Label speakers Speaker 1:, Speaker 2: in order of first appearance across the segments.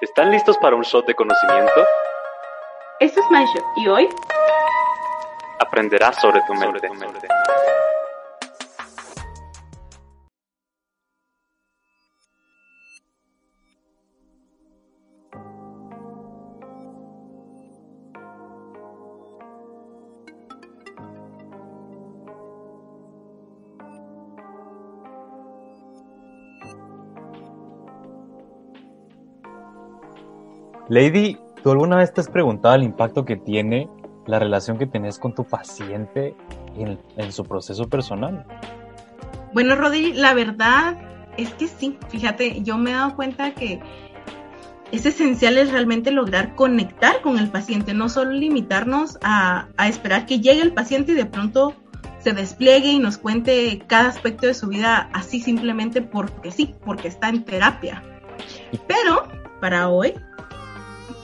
Speaker 1: ¿Están listos para un shot de conocimiento?
Speaker 2: Esto es MindShot y hoy
Speaker 1: aprenderás sobre tu mente.
Speaker 3: Lady, ¿tú alguna vez te has preguntado el impacto que tiene la relación que tenés con tu paciente en, su proceso personal?
Speaker 2: Bueno, Rodri, la verdad es que sí. Fíjate, yo me he dado cuenta que es esencial es realmente lograr conectar con el paciente, no solo limitarnos a, a, esperar que llegue el paciente y de pronto se despliegue y nos cuente cada aspecto de su vida así simplemente porque sí, porque está en terapia. Pero para hoy,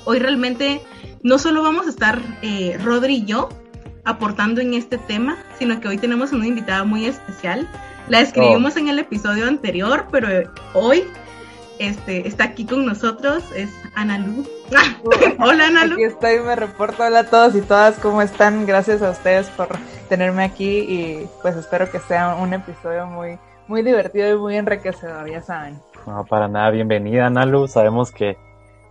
Speaker 2: hoy realmente no solo vamos a estar eh, Rodri y yo aportando en este tema, sino que hoy tenemos una invitada muy especial. La escribimos oh. en el episodio anterior, pero hoy este, está aquí con nosotros, es Ana Lu.
Speaker 4: hola Ana Lu. Aquí estoy, me reporto, hola a todos y todas, ¿cómo están? Gracias a ustedes por tenerme aquí y pues espero que sea un episodio muy, muy divertido y muy enriquecedor, ya saben.
Speaker 3: No, para nada, bienvenida Ana Lu, sabemos que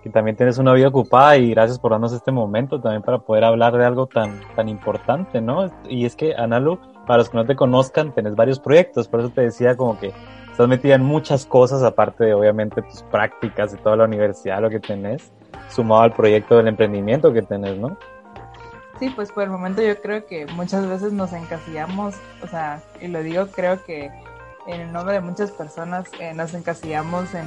Speaker 3: que también tienes una vida ocupada y gracias por darnos este momento también para poder hablar de algo tan, tan importante, ¿no? Y es que, Analu, para los que no te conozcan, tenés varios proyectos, por eso te decía como que estás metida en muchas cosas, aparte de obviamente tus prácticas y toda la universidad, lo que tenés, sumado al proyecto del emprendimiento que tenés, ¿no?
Speaker 4: Sí, pues por el momento yo creo que muchas veces nos encasillamos, o sea, y lo digo, creo que en el nombre de muchas personas eh, nos encasillamos en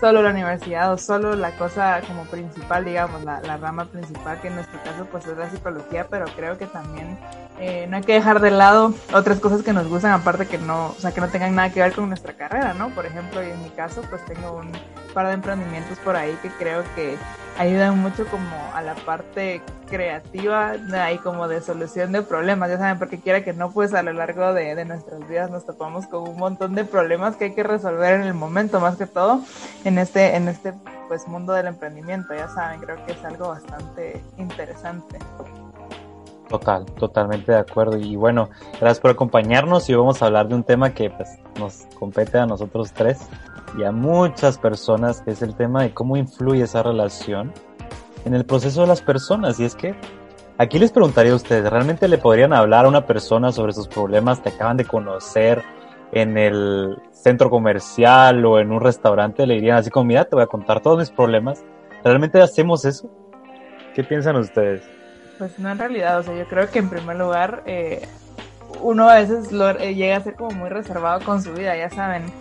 Speaker 4: solo la universidad o solo la cosa como principal, digamos, la, la, rama principal, que en nuestro caso pues es la psicología, pero creo que también eh, no hay que dejar de lado otras cosas que nos gustan, aparte que no, o sea, que no tengan nada que ver con nuestra carrera, ¿no? Por ejemplo, en mi caso pues tengo un par de emprendimientos por ahí que creo que ayudan mucho como a la parte creativa y como de solución de problemas, ya saben, porque quiera que no, pues a lo largo de, de, nuestras vidas nos topamos con un montón de problemas que hay que resolver en el momento, más que todo en este, en este pues mundo del emprendimiento, ya saben, creo que es algo bastante interesante.
Speaker 3: Total, totalmente de acuerdo. Y bueno, gracias por acompañarnos y vamos a hablar de un tema que pues, nos compete a nosotros tres y a muchas personas, que es el tema de cómo influye esa relación en el proceso de las personas. Y es que aquí les preguntaría a ustedes, ¿realmente le podrían hablar a una persona sobre sus problemas que acaban de conocer en el centro comercial o en un restaurante? Le dirían así como, mira, te voy a contar todos mis problemas. ¿Realmente hacemos eso? ¿Qué piensan ustedes?
Speaker 4: Pues no en realidad, o sea, yo creo que en primer lugar eh, uno a veces lo, eh, llega a ser como muy reservado con su vida, ya saben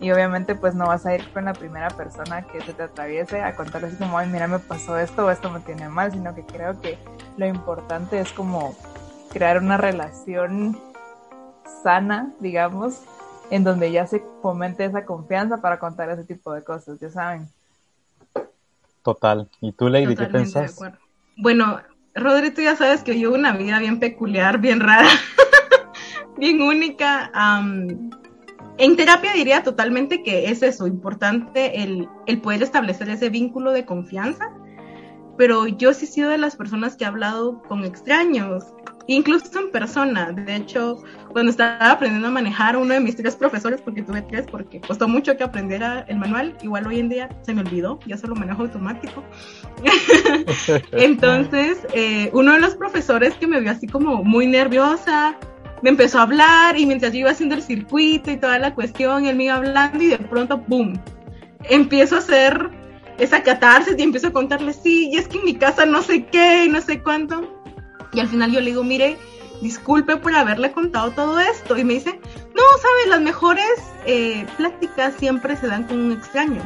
Speaker 4: y obviamente pues no vas a ir con la primera persona que se te atraviese a contar así como, ay, mira, me pasó esto o esto me tiene mal, sino que creo que lo importante es como crear una relación sana, digamos, en donde ya se fomente esa confianza para contar ese tipo de cosas, ya saben.
Speaker 3: Total. ¿Y tú, Lady, qué pensás?
Speaker 2: Bueno, Rodri, tú ya sabes que yo una vida bien peculiar, bien rara, bien única. En terapia diría totalmente que es eso, importante el, el, poder establecer ese vínculo de confianza, pero yo sí he sido de las personas que he hablado con extraños, incluso en persona. De hecho, cuando estaba aprendiendo a manejar uno de mis tres profesores, porque tuve tres, porque costó mucho que aprendiera el manual, igual hoy en día se me olvidó, ya solo manejo automático. Entonces, eh, uno de los profesores que me vio así como muy nerviosa, me empezó a hablar y mientras yo iba haciendo el circuito y toda la cuestión, él me iba hablando y de pronto, ¡boom! Empiezo a hacer esa catarsis y empiezo a contarle, sí, y es que en mi casa no sé qué no sé cuánto. Y al final yo le digo, mire, disculpe por haberle contado todo esto. Y me dice, no, sabes, las mejores eh, pláticas siempre se dan con un extraño.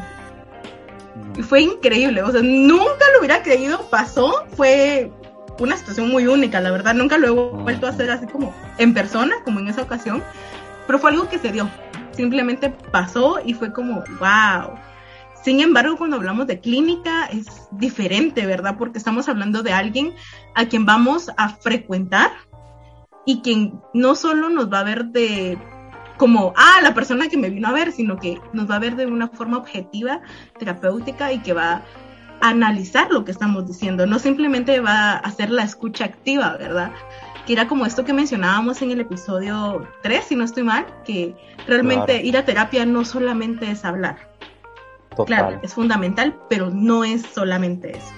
Speaker 2: Y fue increíble, o sea, nunca lo hubiera creído, pasó, fue una situación muy única, la verdad, nunca lo he vuelto a hacer así como en persona, como en esa ocasión, pero fue algo que se dio, simplemente pasó y fue como, wow. Sin embargo, cuando hablamos de clínica es diferente, ¿verdad? Porque estamos hablando de alguien a quien vamos a frecuentar y quien no solo nos va a ver de como, ah, la persona que me vino a ver, sino que nos va a ver de una forma objetiva, terapéutica y que va a analizar lo que estamos diciendo, no simplemente va a hacer la escucha activa, ¿verdad? Que era como esto que mencionábamos en el episodio 3, si no estoy mal, que realmente ir a terapia no solamente es hablar, Claro, es fundamental, pero no es solamente eso.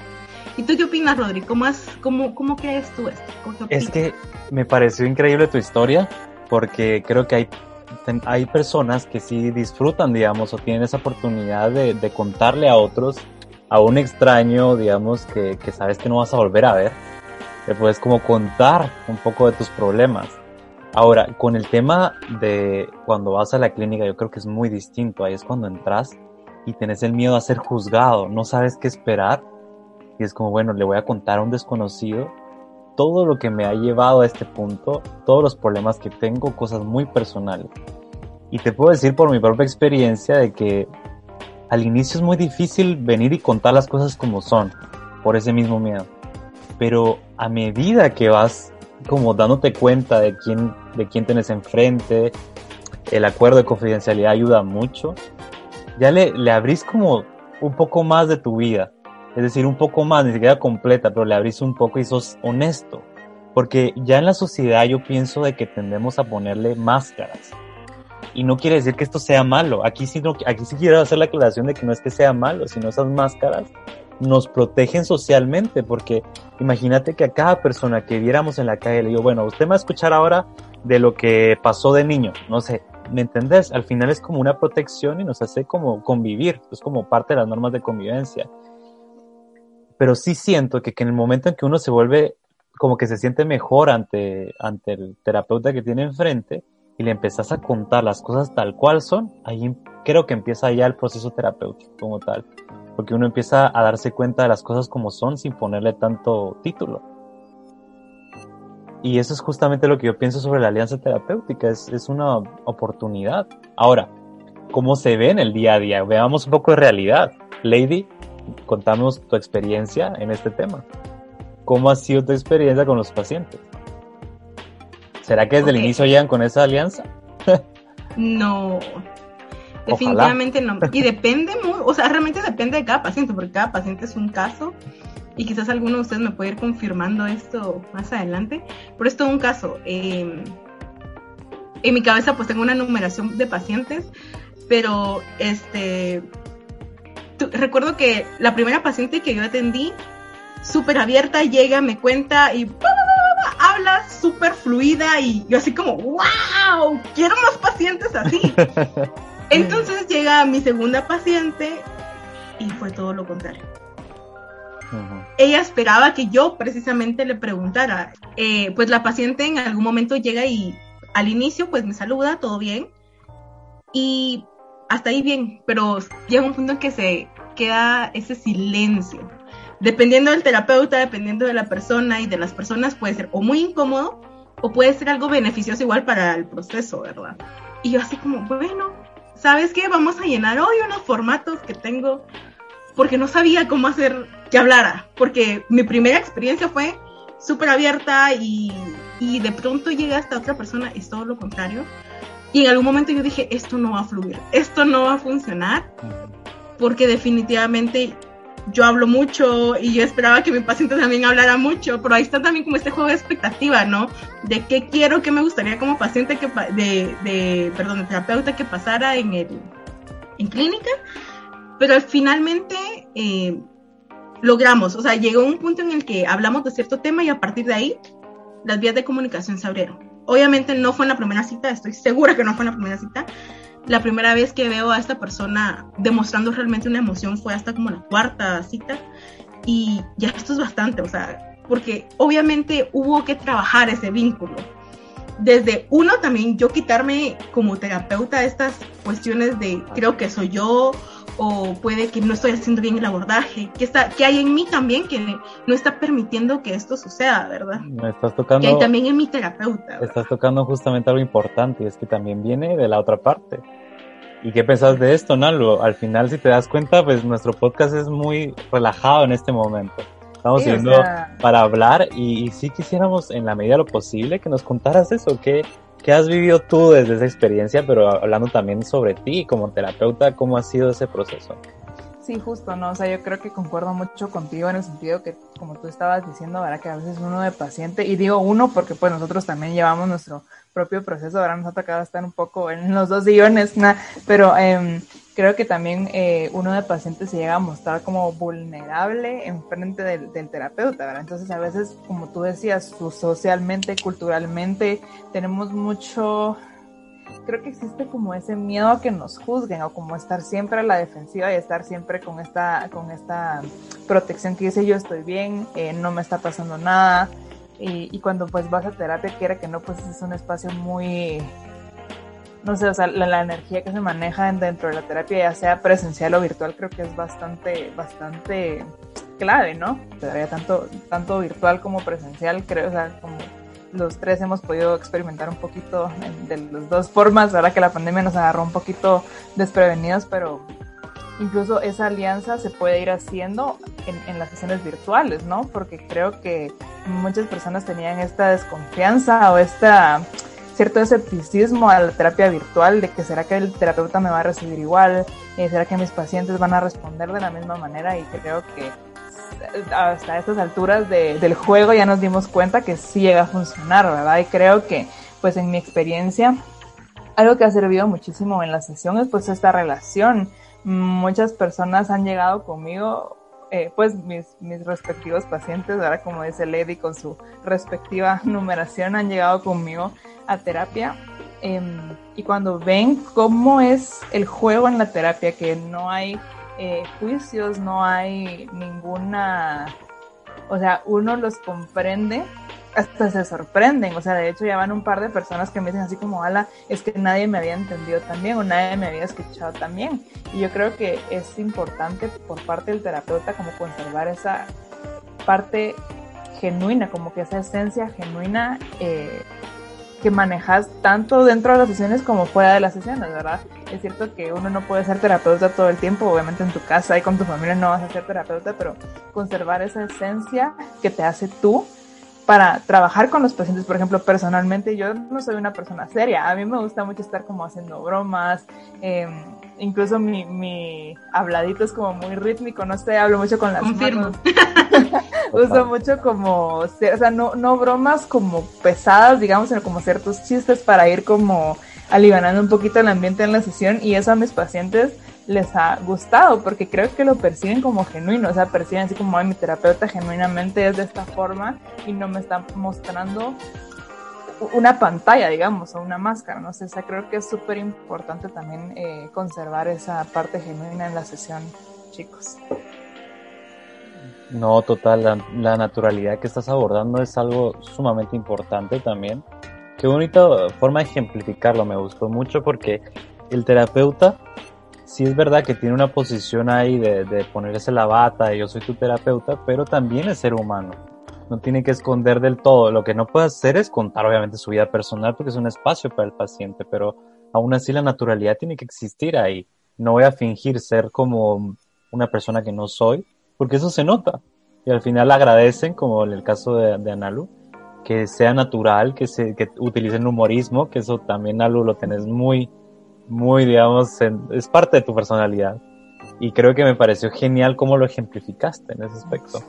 Speaker 2: ¿Y tú qué opinas, Rodri? ¿Cómo, cómo, cómo crees tú esto?
Speaker 3: Es que me pareció increíble tu historia, porque creo que hay, hay personas que sí disfrutan, digamos, o tienen esa oportunidad de, de contarle a otros, a un extraño, digamos, que, que sabes que no vas a volver a ver, le puedes como contar un poco de tus problemas. Ahora, con el tema de cuando vas a la clínica, yo creo que es muy distinto. Ahí es cuando entras y tenés el miedo a ser juzgado, no sabes qué esperar y es como, bueno, le voy a contar a un desconocido todo lo que me ha llevado a este punto, todos los problemas que tengo, cosas muy personales. Y te puedo decir por mi propia experiencia de que al inicio es muy difícil venir y contar las cosas como son, por ese mismo miedo. Pero a medida que vas como dándote cuenta de quién, de quién tienes enfrente, el acuerdo de confidencialidad ayuda mucho ya le, le abrís como un poco más de tu vida. Es decir, un poco más, ni siquiera completa, pero le abrís un poco y sos honesto. Porque ya en la sociedad yo pienso de que tendemos a ponerle máscaras. Y no quiere decir que esto sea malo. Aquí sí, aquí sí quiero hacer la aclaración de que no es que sea malo, sino esas máscaras nos protegen socialmente. Porque imagínate que a cada persona que viéramos en la calle le digo, bueno, usted me va a escuchar ahora de lo que pasó de niño. No sé, ¿me entendés? Al final es como una protección y nos hace como convivir, es como parte de las normas de convivencia. Pero sí siento que, en el momento en que uno se vuelve como que se siente mejor ante, ante el terapeuta que tiene enfrente y le empezás a contar las cosas tal cual son, ahí creo que empieza ya el proceso terapéutico como tal, porque uno empieza a darse cuenta de las cosas como son sin ponerle tanto título. Y eso es justamente lo que yo pienso sobre la alianza terapéutica, es, es una oportunidad. Ahora, ¿cómo se ve en el día a día? Veamos un poco de realidad. Lady, contamos tu experiencia en este tema. ¿Cómo ha sido tu experiencia con los pacientes? ¿Será que desde el inicio llegan con esa alianza?
Speaker 2: no, definitivamente no. Y depende, o sea, realmente depende de cada paciente, porque cada paciente es un caso y quizás alguno de ustedes me puede ir confirmando esto más adelante, pero es todo un caso. Em, en mi cabeza pues tengo una numeración de pacientes, pero este, recuerdo que la primera paciente que yo atendí, súper abierta, llega, me cuenta y habla súper fluida y yo así como, wow, quiero más pacientes así. Entonces llega mi segunda paciente y fue todo lo contrario ella esperaba que yo precisamente le preguntara. Eh, pues la paciente en algún momento llega y al inicio pues me saluda, todo bien. Y hasta ahí bien, pero llega un punto en que se queda ese silencio. Dependiendo del terapeuta, dependiendo de la persona y de las personas, puede ser o muy incómodo o puede ser algo beneficioso igual para el proceso, ¿verdad? Y yo así como, bueno, ¿sabes qué? Vamos a llenar hoy unos formatos que tengo porque no sabía cómo hacer que hablara, porque mi primera experiencia fue súper abierta y, y, de pronto llega esta otra persona, es todo lo contrario. Y en algún momento yo dije, esto no va a fluir, esto no va a funcionar, porque definitivamente yo hablo mucho y yo esperaba que mi paciente también hablara mucho, pero ahí está también como este juego de expectativa, ¿no? De qué quiero, qué me gustaría como paciente, que, de, de, perdón, de terapeuta que pasara en, el, en clínica pero finalmente eh, logramos, o sea, llegó un punto en el que hablamos de cierto tema y a partir de ahí las vías de comunicación se abrieron. Obviamente no fue en la primera cita, estoy segura que no fue en la primera cita. La primera vez que veo a esta persona demostrando realmente una emoción fue hasta como la cuarta cita y ya esto es bastante, o sea, porque obviamente hubo que trabajar ese vínculo. Desde uno también yo quitarme como terapeuta estas cuestiones de creo que soy yo o puede que no estoy haciendo bien el abordaje, que está que hay en mí también que no está permitiendo que esto suceda, ¿verdad?
Speaker 3: Me estás tocando
Speaker 2: Que hay también en mi terapeuta. ¿verdad?
Speaker 3: Estás tocando justamente algo importante y es que también viene de la otra parte. ¿Y qué pensás de esto, Nalo? Al final, si te das cuenta, pues nuestro podcast es muy relajado en este momento. Estamos
Speaker 4: Sí, o
Speaker 3: yendo
Speaker 4: sea-
Speaker 3: para hablar y, y sí quisiéramos, en la medida de lo posible, que nos contaras eso. ¿Qué, ¿Qué has vivido tú desde esa experiencia, pero hablando también sobre ti como terapeuta, cómo ha sido ese proceso?
Speaker 4: Sí, justo, ¿no? O sea, yo creo que concuerdo mucho contigo en el sentido que, como tú estabas diciendo, ¿verdad? Que a veces uno de paciente, y digo uno porque pues nosotros también llevamos nuestro propio proceso, ahora nos ha tocado estar un poco en los dos sillones, ¿no? pero em, creo que también eh, uno de paciente se llega a mostrar como vulnerable en frente del, del terapeuta, ¿verdad? Entonces a veces, como tú decías, socialmente, culturalmente, tenemos mucho creo que existe como ese miedo a que nos juzguen o como estar siempre a la defensiva y estar siempre con esta, con esta protección que dice yo estoy bien, eh, no me está pasando nada. Y, y cuando pues vas a terapia, quiera que no, pues es un espacio muy, no sé, o sea, la, la energía que se maneja en- dentro de la terapia, ya sea presencial o virtual, creo que es bastante, bastante clave, ¿no? Todavía tanto, tanto virtual como presencial, creo, o sea, como los tres hemos podido experimentar un poquito de, las dos formas, ahora que la pandemia nos agarró un poquito desprevenidos, pero incluso esa alianza se puede ir haciendo en, en las sesiones virtuales, ¿no? Porque creo que muchas personas tenían esta desconfianza o esta cierto escepticismo a la terapia virtual de que será que el terapeuta me va a recibir igual, eh, será que mis pacientes van a responder de la misma manera y creo que hasta estas alturas de, del juego ya nos dimos cuenta que sí llega a funcionar, ¿verdad? Y creo que, pues en mi experiencia, algo que ha servido muchísimo en las sesiones, pues esta relación. Muchas personas han llegado conmigo, eh, pues mis, mis respectivos pacientes, ahora como dice Lady con su respectiva numeración, han llegado conmigo a terapia. eh, y cuando ven cómo es el juego en la terapia, que no hay eh, juicios, no hay ninguna, o sea, uno los comprende, hasta se sorprenden, o sea, de hecho ya van un par de personas que me dicen así como, ala, es que nadie me había entendido también o nadie me había escuchado también. Y yo creo que es importante por parte del terapeuta como conservar esa parte genuina, como que esa esencia genuina eh, que manejas tanto dentro de las sesiones como fuera de las sesiones, ¿verdad? Es cierto que uno no puede ser terapeuta todo el tiempo, obviamente en tu casa y con tu familia no vas a ser terapeuta, pero conservar esa esencia que te hace tú para trabajar con los pacientes, por ejemplo, personalmente yo no soy una persona seria, a mí me gusta mucho estar como haciendo bromas, eh, incluso mi, mi habladito es como muy rítmico, no sé, hablo mucho con las
Speaker 2: Confirmo.
Speaker 4: manos. Uso mucho como, o sea, no, no bromas como pesadas, digamos, sino como ciertos chistes para ir como alivianando un poquito el ambiente en la sesión y eso a mis pacientes les ha gustado porque creo que lo perciben como genuino, o sea, perciben así como, ay, mi terapeuta genuinamente es de esta forma y no me está mostrando una pantalla, digamos, o una máscara, no o sea, creo que es súper importante también eh, conservar esa parte genuina en la sesión, chicos.
Speaker 3: No, total, la, la naturalidad que estás abordando es algo sumamente importante también. Qué bonita forma de ejemplificarlo, me gustó mucho porque el terapeuta, sí es verdad que tiene una posición ahí de, de ponerse la bata, de yo soy tu terapeuta, pero también es ser humano. No tiene que esconder del todo. Lo que no puede hacer es contar obviamente su vida personal porque es un espacio para el paciente, pero aún así la naturalidad tiene que existir ahí. No voy a fingir ser como una persona que no soy, porque eso se nota. Y al final agradecen, como en el caso de, de Analu, que sea natural, que se que utilicen humorismo, que eso también Analu lo tenés muy, muy, digamos, en- es parte de tu personalidad. Y creo que me pareció genial cómo lo ejemplificaste en ese aspecto.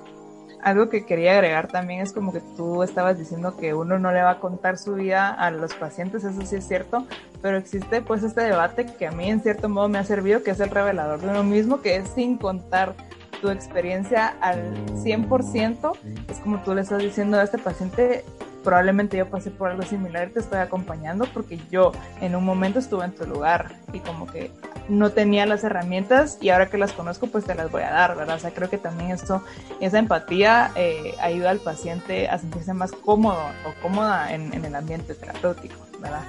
Speaker 4: Algo que quería agregar también es como que tú estabas diciendo que uno no le va a contar su vida a los pacientes, eso sí es cierto, pero existe pues este debate que a mí en cierto modo me ha servido, que es el revelador de uno mismo, que es sin contar tu experiencia al 100%, es como tú le estás diciendo a este paciente, probablemente yo pasé por algo similar y te estoy acompañando porque yo en un momento estuve en tu lugar y como que no tenía las herramientas y ahora que las conozco pues te las voy a dar, ¿verdad? O sea, creo que también esto, esa empatía eh, ayuda al paciente a sentirse más cómodo o cómoda en, el ambiente terapéutico, ¿verdad?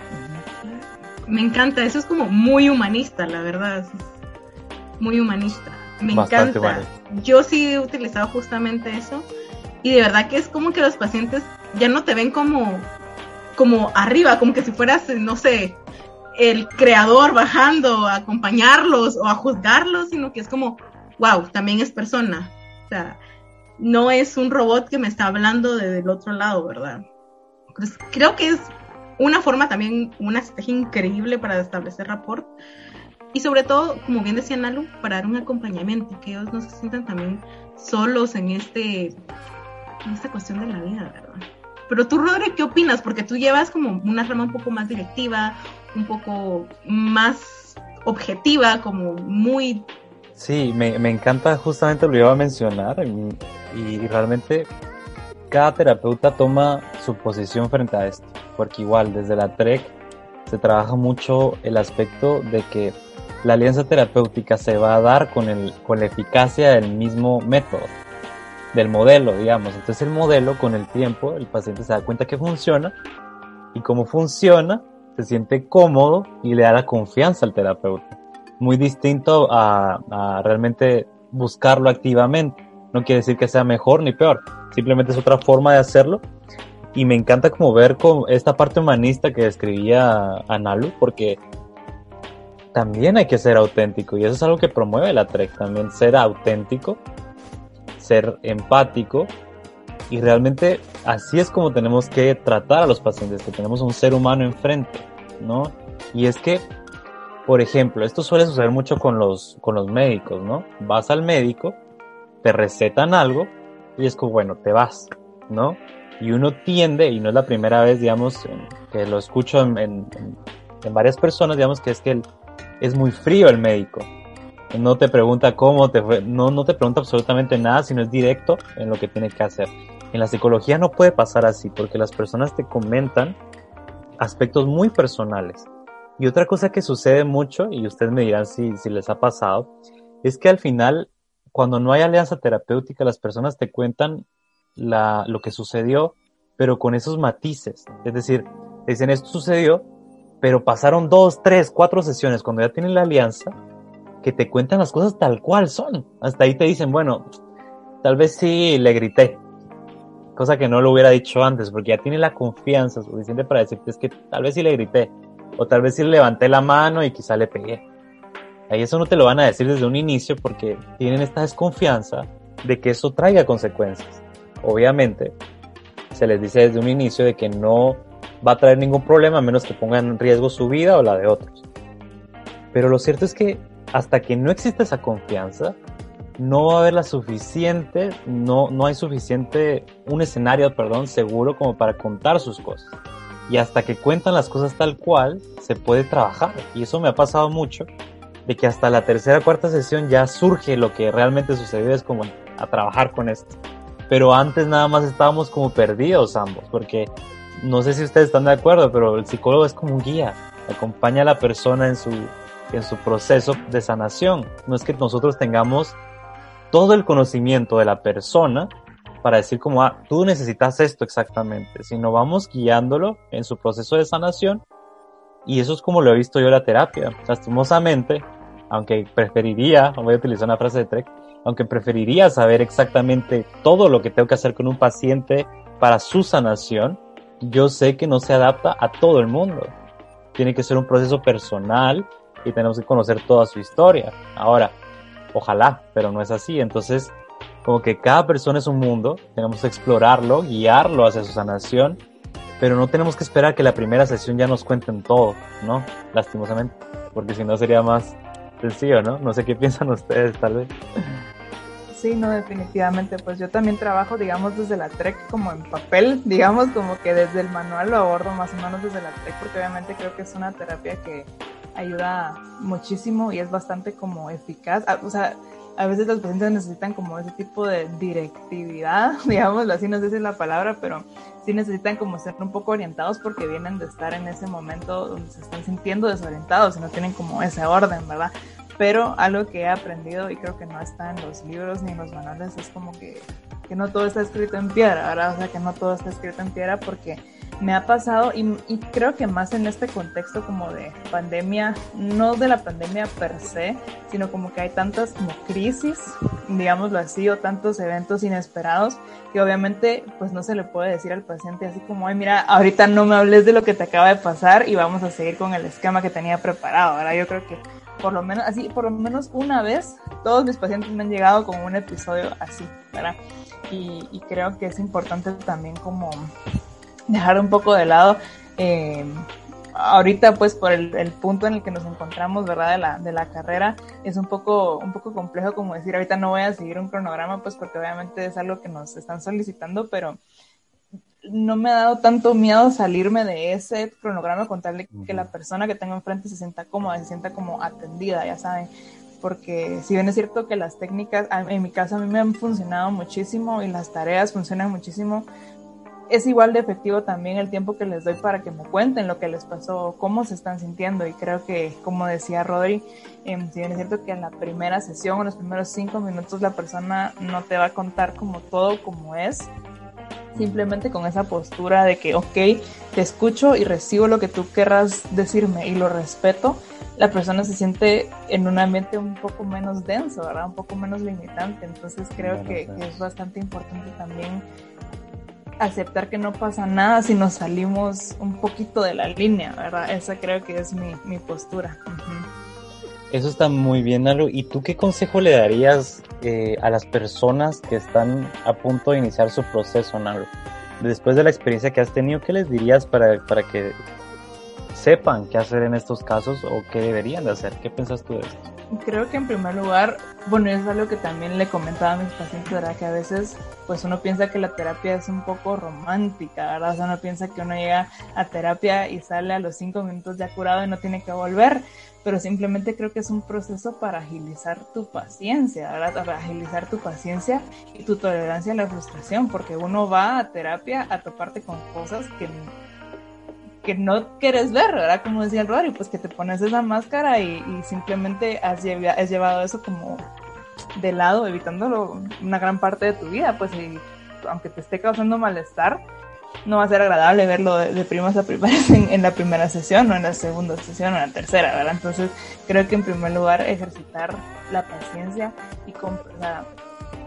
Speaker 2: Me encanta, eso es como muy humanista, la verdad, muy humanista. Me encanta. Yo sí he utilizado justamente eso y de verdad que es como que los pacientes ya no te ven como como arriba, como que si fueras, no sé, el creador bajando a acompañarlos o a juzgarlos, sino que es como, wow, también es persona. O sea, no es un robot que me está hablando desde el otro lado, ¿verdad? Pues creo que es una forma también, una estrategia increíble para establecer rapport. Y sobre todo, como bien decía Nalu, para dar un acompañamiento, que ellos no se sientan también solos en este en esta cuestión de la vida, ¿verdad? Pero tú, Rodri, ¿qué opinas? Porque tú llevas como una rama un poco más directiva, un poco más objetiva, como muy...
Speaker 3: Sí, me, me encanta, justamente lo iba a mencionar y, realmente cada terapeuta toma su posición frente a esto, porque igual desde la TREC se trabaja mucho el aspecto de que la alianza terapéutica se va a dar con, el, con la eficacia del mismo método, del modelo, digamos. Entonces el modelo con el tiempo, el paciente se da cuenta que funciona y como funciona, se siente cómodo y le da la confianza al terapeuta. Muy distinto a, realmente buscarlo activamente. No quiere decir que sea mejor ni peor, simplemente es otra forma de hacerlo. Y me encanta como ver con esta parte humanista que describía Analu, porque también hay que ser auténtico y eso es algo que promueve la TREC también, ser auténtico, ser empático y realmente así es como tenemos que tratar a los pacientes, que tenemos un ser humano enfrente, ¿no? Y es que, por ejemplo, esto suele suceder mucho con los, con los médicos, ¿no? Vas al médico, te recetan algo y es como, bueno, te vas, ¿no? Y uno tiende, y no es la primera vez, digamos, que lo escucho en, en, varias personas, digamos, que es que es muy frío el médico, no te pregunta cómo te fue, no, no te pregunta absolutamente nada, sino es directo en lo que tiene que hacer. En la psicología no puede pasar así, porque las personas te comentan aspectos muy personales. Y otra cosa que sucede mucho, y ustedes me dirán si, si les ha pasado, es que al final, cuando no hay alianza terapéutica, las personas te cuentan lo que sucedió, pero con esos matices. Es decir, dicen esto sucedió, pero pasaron dos, tres, cuatro sesiones. Cuando ya tienen la alianza, que te cuentan las cosas tal cual son. Hasta ahí te dicen, bueno, tal vez sí le grité, cosa que no lo hubiera dicho antes, porque ya tiene la confianza suficiente para decirte es que tal vez sí le grité, o tal vez sí le levanté la mano y quizá le pegué. Ahí eso no te lo van a decir desde un inicio porque tienen esta desconfianza de que eso traiga consecuencias. Obviamente, se les dice desde un inicio de que no va a traer ningún problema a menos que pongan en riesgo su vida o la de otros. Pero lo cierto es que hasta que no existe esa confianza, no va a haber la suficiente, no, no hay suficiente, un escenario, perdón, seguro como para contar sus cosas. Y hasta que cuentan las cosas tal cual, se puede trabajar. Y eso me ha pasado mucho, de que hasta la tercera, cuarta sesión ya surge lo que realmente sucedió, es como a trabajar con esto. Pero antes nada más estábamos como perdidos ambos, porque no sé si ustedes están de acuerdo, pero el psicólogo es como un guía, acompaña a la persona en su en su proceso de sanación. No es que nosotros tengamos todo el conocimiento de la persona para decir como, ah, tú necesitas esto exactamente, sino vamos guiándolo en su proceso de sanación y eso es como lo he visto yo en la terapia. Lastimosamente, aunque preferiría, voy a utilizar una frase de Trek, aunque preferiría saber exactamente todo lo que tengo que hacer con un paciente para su sanación, yo sé que no se adapta a todo el mundo. Tiene que ser un proceso personal y tenemos que conocer toda su historia. Ahora, ojalá, pero no es así. Entonces, como que cada persona es un mundo, tenemos que explorarlo, guiarlo hacia su sanación, pero no tenemos que esperar que la primera sesión ya nos cuenten todo, ¿no? Lastimosamente, porque si no sería más sencillo, ¿no? No sé qué piensan ustedes, tal vez.
Speaker 4: Sí, no, definitivamente. Pues yo también trabajo, digamos, desde la TREC como en papel, digamos, como que desde el manual lo abordo más o menos desde la TREC, porque obviamente creo que es una terapia que ayuda muchísimo y es bastante como eficaz. O sea, a veces los pacientes necesitan como ese tipo de directividad, digámoslo así, no sé si es la palabra, pero sí necesitan como ser un poco orientados porque vienen de estar en ese momento donde se están sintiendo desorientados y no tienen como ese orden, ¿verdad? Pero algo que he aprendido y creo que no está en los libros ni en los manuales es como que, que no todo está escrito en piedra, ¿verdad? O sea, que no todo está escrito en piedra porque me ha pasado y, creo que más en este contexto como de pandemia, no de la pandemia per se, sino como que hay tantas como crisis, digámoslo así, o tantos eventos inesperados que obviamente pues no se le puede decir al paciente así como, ay mira, ahorita no me hables de lo que te acaba de pasar y vamos a seguir con el esquema que tenía preparado, ¿verdad? Yo creo que por lo menos así, por lo menos una vez, todos mis pacientes me han llegado con un episodio así, ¿verdad? Y creo que es importante también como dejar un poco de lado. Eh, ahorita pues por el, punto en el que nos encontramos, ¿verdad? De la, de la carrera, es un poco, un poco complejo como decir, ahorita no voy a seguir un cronograma, pues porque obviamente es algo que nos están solicitando, pero no me ha dado tanto miedo salirme de ese cronograma con tal que la persona que tengo enfrente se sienta cómoda, se sienta como atendida, ya saben. Porque si bien es cierto que las técnicas, en mi caso a mí me han funcionado muchísimo y las tareas funcionan muchísimo, es igual de efectivo también el tiempo que les doy para que me cuenten lo que les pasó, cómo se están sintiendo. Y creo que, como decía Rodri, eh, si bien es cierto que en la primera sesión, en los primeros cinco minutos, la persona no te va a contar como todo como es, simplemente con esa postura de que, ok, te escucho y recibo lo que tú querrás decirme y lo respeto, la persona se siente en un ambiente un poco menos denso, ¿verdad? Un poco menos limitante. Entonces creo que, que es bastante importante también aceptar que no pasa nada si nos salimos un poquito de la línea, ¿verdad? Esa creo que es mi, mi postura.
Speaker 3: Eso está muy bien, Nalu. ¿Y tú qué consejo le darías eh, a las personas que están a punto de iniciar su proceso, Nalu? Después de la experiencia que has tenido, ¿qué les dirías para, para que sepan qué hacer en estos casos o qué deberían de hacer? ¿Qué piensas tú de esto?
Speaker 4: Creo que en primer lugar, bueno, es algo que también le comentaba a mis pacientes, ¿verdad? Que a veces, pues uno piensa que la terapia es un poco romántica, ¿verdad? O sea, uno piensa que uno llega a terapia y sale a los cinco minutos ya curado y no tiene que volver, pero simplemente creo que es un proceso para agilizar tu paciencia, ¿verdad? Para agilizar tu paciencia y tu tolerancia a la frustración, porque uno va a terapia a toparte con cosas que que no quieres ver, ¿verdad? Como decía el Rory, pues que te pones esa máscara y, simplemente has, has, llevado eso como de lado, evitándolo una gran parte de tu vida, pues y, aunque te esté causando malestar, no va a ser agradable verlo de, primas a primeras en, la primera sesión o en la segunda sesión o en la tercera, ¿verdad? Entonces creo que en primer lugar ejercitar la paciencia y con,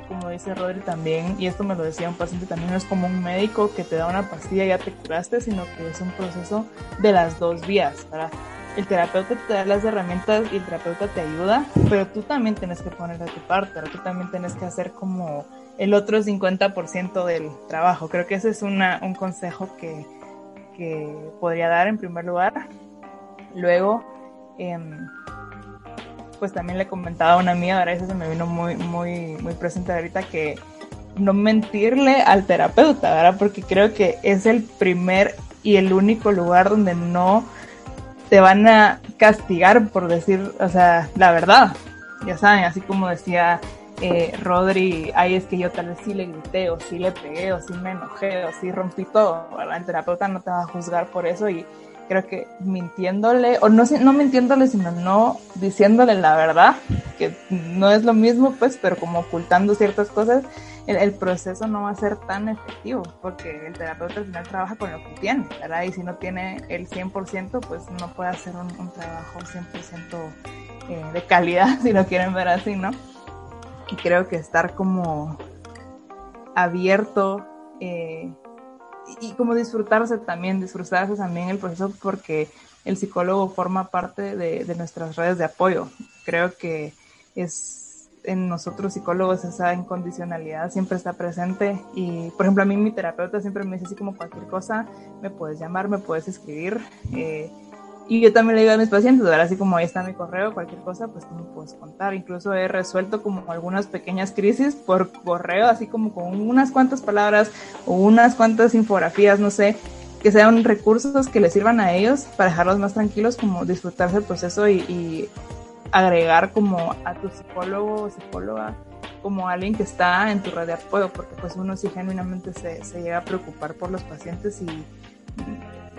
Speaker 4: como dice Rodri también, y esto me lo decía un paciente también, no es como un médico que te da una pastilla y ya te curaste, sino que es un proceso de las dos vías, ¿verdad? El terapeuta te da las herramientas y el terapeuta te ayuda, pero tú también tienes que poner de tu parte, ¿verdad? tú también tienes que hacer como el otro 50% del trabajo. Creo que ese es una, un consejo que, que podría dar en primer lugar. Luego, eh, pues también le comentaba a una amiga, ahora eso se me vino muy, muy, muy presente ahorita, que no mentirle al terapeuta, ¿verdad? Porque creo que es el primer y el único lugar donde no te van a castigar por decir, o sea, la verdad. Ya saben, así como decía eh, Rodri, ay, es que yo tal vez sí le grité, o sí le pegué, o sí me enojé, o sí rompí todo, ¿verdad? El terapeuta no te va a juzgar por eso y creo que mintiéndole, o no, no mintiéndole, sino no diciéndole la verdad, que no es lo mismo, pues, pero como ocultando ciertas cosas, el, proceso no va a ser tan efectivo, porque el terapeuta al final trabaja con lo que tiene, ¿verdad? Y si no tiene el 100%, pues no puede hacer un, trabajo 100% eh, de calidad, si lo quieren ver así, ¿no? Y creo que estar como abierto, eh, y como disfrutarse también, disfrutarse también el proceso porque el psicólogo forma parte de, nuestras redes de apoyo. Creo que es en nosotros psicólogos esa incondicionalidad siempre está presente y por ejemplo a mí mi terapeuta siempre me dice así como cualquier cosa, me puedes llamar, me puedes escribir. Eh, y yo también le digo a mis pacientes, ver así como ahí está mi correo, cualquier cosa, pues tú me puedes contar. Incluso he resuelto como algunas pequeñas crisis por correo, así como con unas cuantas palabras o unas cuantas infografías, no sé, que sean recursos que les sirvan a ellos para dejarlos más tranquilos, como disfrutarse el proceso y, agregar como a tu psicólogo o psicóloga como alguien que está en tu red de apoyo, porque pues uno sí genuinamente se, se llega a preocupar por los pacientes y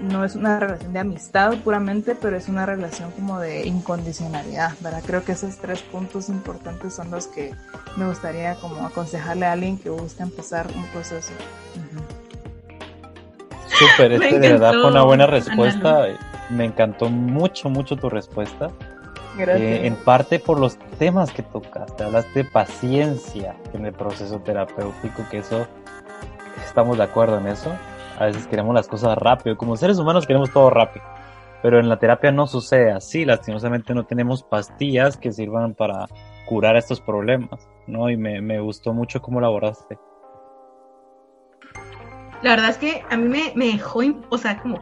Speaker 4: no es una relación de amistad puramente, pero es una relación como de incondicionalidad, ¿verdad? Creo que esos tres puntos importantes son los que me gustaría como aconsejarle a alguien que busca empezar un proceso.
Speaker 3: Súper, este de verdad fue una buena respuesta. Me encantó mucho, mucho tu respuesta. Eh, en parte por los temas que tocaste, hablaste de paciencia en el proceso terapéutico, que eso, estamos de acuerdo en eso. A veces queremos las cosas rápido, como seres humanos queremos todo rápido, pero en la terapia no sucede así, lastimosamente no tenemos pastillas que sirvan para curar estos problemas, ¿no? Y me, gustó mucho cómo lo abordaste.
Speaker 2: La verdad es que a mí me, me dejó, o sea, como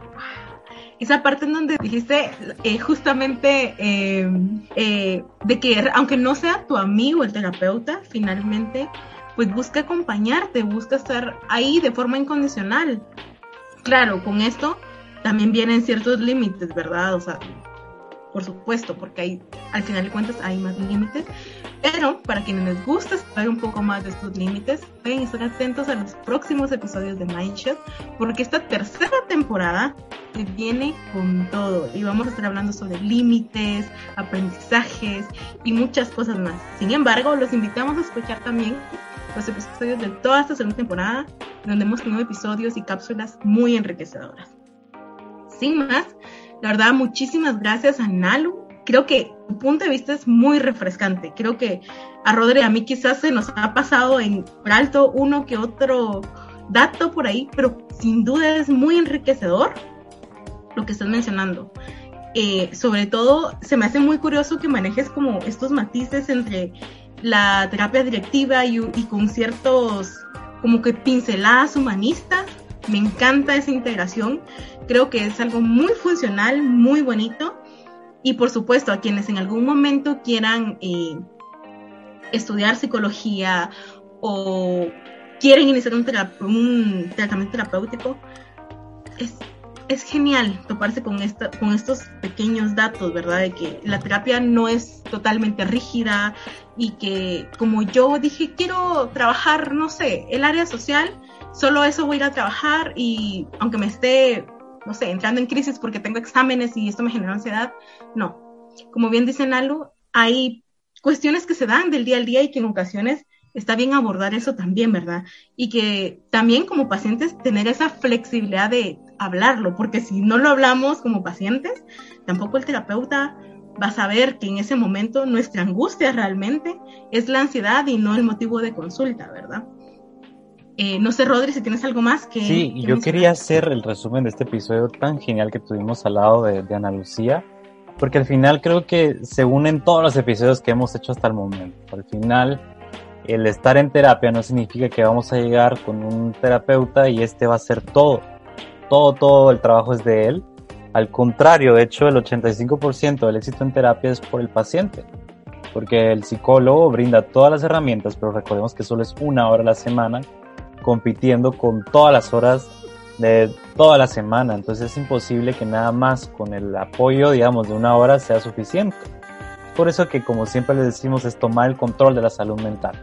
Speaker 2: esa parte en donde dijiste eh, justamente eh, eh, de que aunque no sea tu amigo el terapeuta, finalmente, pues busca acompañarte, busca estar ahí de forma incondicional. Claro, con esto también vienen ciertos límites, ¿verdad? O sea, por supuesto, porque hay, al final de cuentas hay más límites. Pero para quienes les gusta saber un poco más de estos límites, pueden estar atentos a los próximos episodios de Mindshot, porque esta tercera temporada viene con todo y vamos a estar hablando sobre límites, aprendizajes y muchas cosas más. Sin embargo, los invitamos a escuchar también los episodios de toda esta segunda temporada, donde hemos tenido episodios y cápsulas muy enriquecedoras. Sin más, la verdad, muchísimas gracias a Nalu. Creo que tu punto de vista es muy refrescante. Creo que a Rodri, a mí quizás se nos ha pasado en por alto uno que otro dato por ahí, pero sin duda es muy enriquecedor lo que estás mencionando. Eh, sobre todo, se me hace muy curioso que manejes como estos matices entre la terapia directiva y, con ciertos como que pinceladas humanistas. Me encanta esa integración Creo que es algo muy funcional, muy bonito. Y por supuesto, a quienes en algún momento quieran eh, estudiar psicología o quieren iniciar un, tratamiento terapéutico, es, es, genial toparse con, esta, con estos pequeños datos, ¿verdad? De que la terapia no es totalmente rígida y que como yo dije, quiero trabajar, no sé, el área social, solo eso voy a ir a trabajar y aunque me esté no sé, entrando en crisis porque tengo exámenes y esto me genera ansiedad. No. Como bien dice Nalu, hay cuestiones que se dan del día al día y que en ocasiones está bien abordar eso también, ¿verdad? Y que también como pacientes tener esa flexibilidad de hablarlo, porque si no lo hablamos como pacientes, tampoco el terapeuta va a saber que en ese momento nuestra angustia realmente es la ansiedad y no el motivo de consulta, ¿verdad? Eh, no sé, Rodri, si tienes algo más que.
Speaker 3: Sí, yo quería hacer el resumen de este episodio tan genial que tuvimos al lado de, de, Ana Lucía, porque al final creo que se unen todos los episodios que hemos hecho hasta el momento. Al final, el estar en terapia no significa que vamos a llegar con un terapeuta y este va a hacer todo. Todo, todo el trabajo es de él. Al contrario, de hecho, el 85% del éxito en terapia es por el paciente porque el psicólogo brinda todas las herramientas, pero recordemos que solo es una hora a la semana compitiendo con todas las horas de toda la semana. Entonces es imposible que nada más con el apoyo, digamos, de una hora sea suficiente. Por eso que, como siempre les decimos, es tomar el control de la salud mental.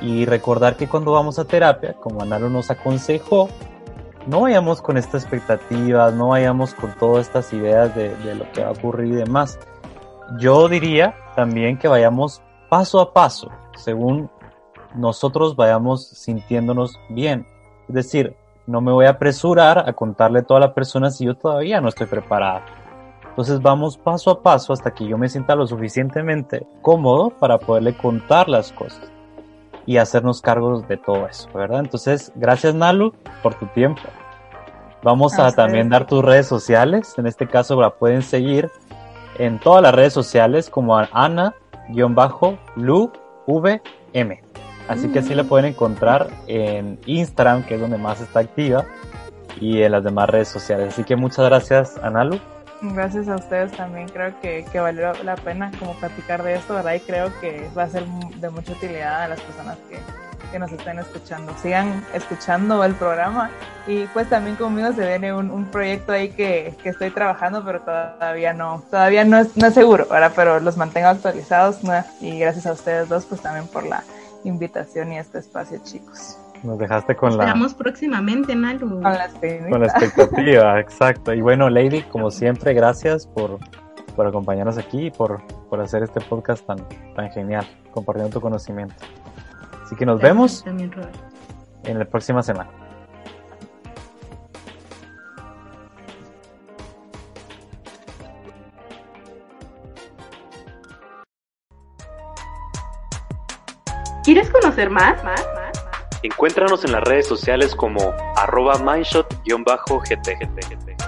Speaker 3: Y recordar que cuando vamos a terapia, como Analo nos aconsejó, no vayamos con estas expectativas, no vayamos con todas estas ideas de, de lo que va a ocurrir y demás. Yo diría también que vayamos paso a paso, según nosotros vayamos sintiéndonos bien. Es decir, no me voy a apresurar a contarle a toda la persona si yo todavía no estoy preparada. Entonces vamos paso a paso hasta que yo me sienta lo suficientemente cómodo para poderle contar las cosas y hacernos cargos de todo eso, ¿verdad? Entonces, gracias Nalu por tu tiempo. Vamos a, también dar tus redes sociales. En este caso la pueden seguir en todas las redes sociales como Ana-Lu-VM. Así que así la pueden encontrar en Instagram, que es donde más está activa, y en las demás redes sociales. Así que muchas gracias, Analu.
Speaker 4: Gracias a ustedes también. Creo que, que valió la pena como platicar de esto, ¿verdad? Y creo que va a ser de mucha utilidad a las personas que, que nos estén escuchando. Sigan escuchando el programa y pues también conmigo se viene un, un proyecto ahí que, que, estoy trabajando, pero todavía no, todavía no es, no es seguro, ¿verdad? Pero los mantengo actualizados ¿no? y gracias a ustedes dos pues también por la invitación y este espacio, chicos.
Speaker 3: Nos dejaste con
Speaker 2: la. Esperamos próximamente, Nalu.
Speaker 4: Con la,
Speaker 3: con la expectativa, exacto. Y bueno, Lady, como siempre, gracias por, por acompañarnos aquí y por, por hacer este podcast tan, tan genial, compartiendo tu conocimiento. Así que nos vemos
Speaker 2: también,
Speaker 3: en la próxima semana.
Speaker 2: ¿Quieres conocer más? ¿Más? ¿Más?
Speaker 1: Encuéntranos en las redes sociales como arroba mindshot-gt.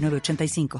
Speaker 5: 85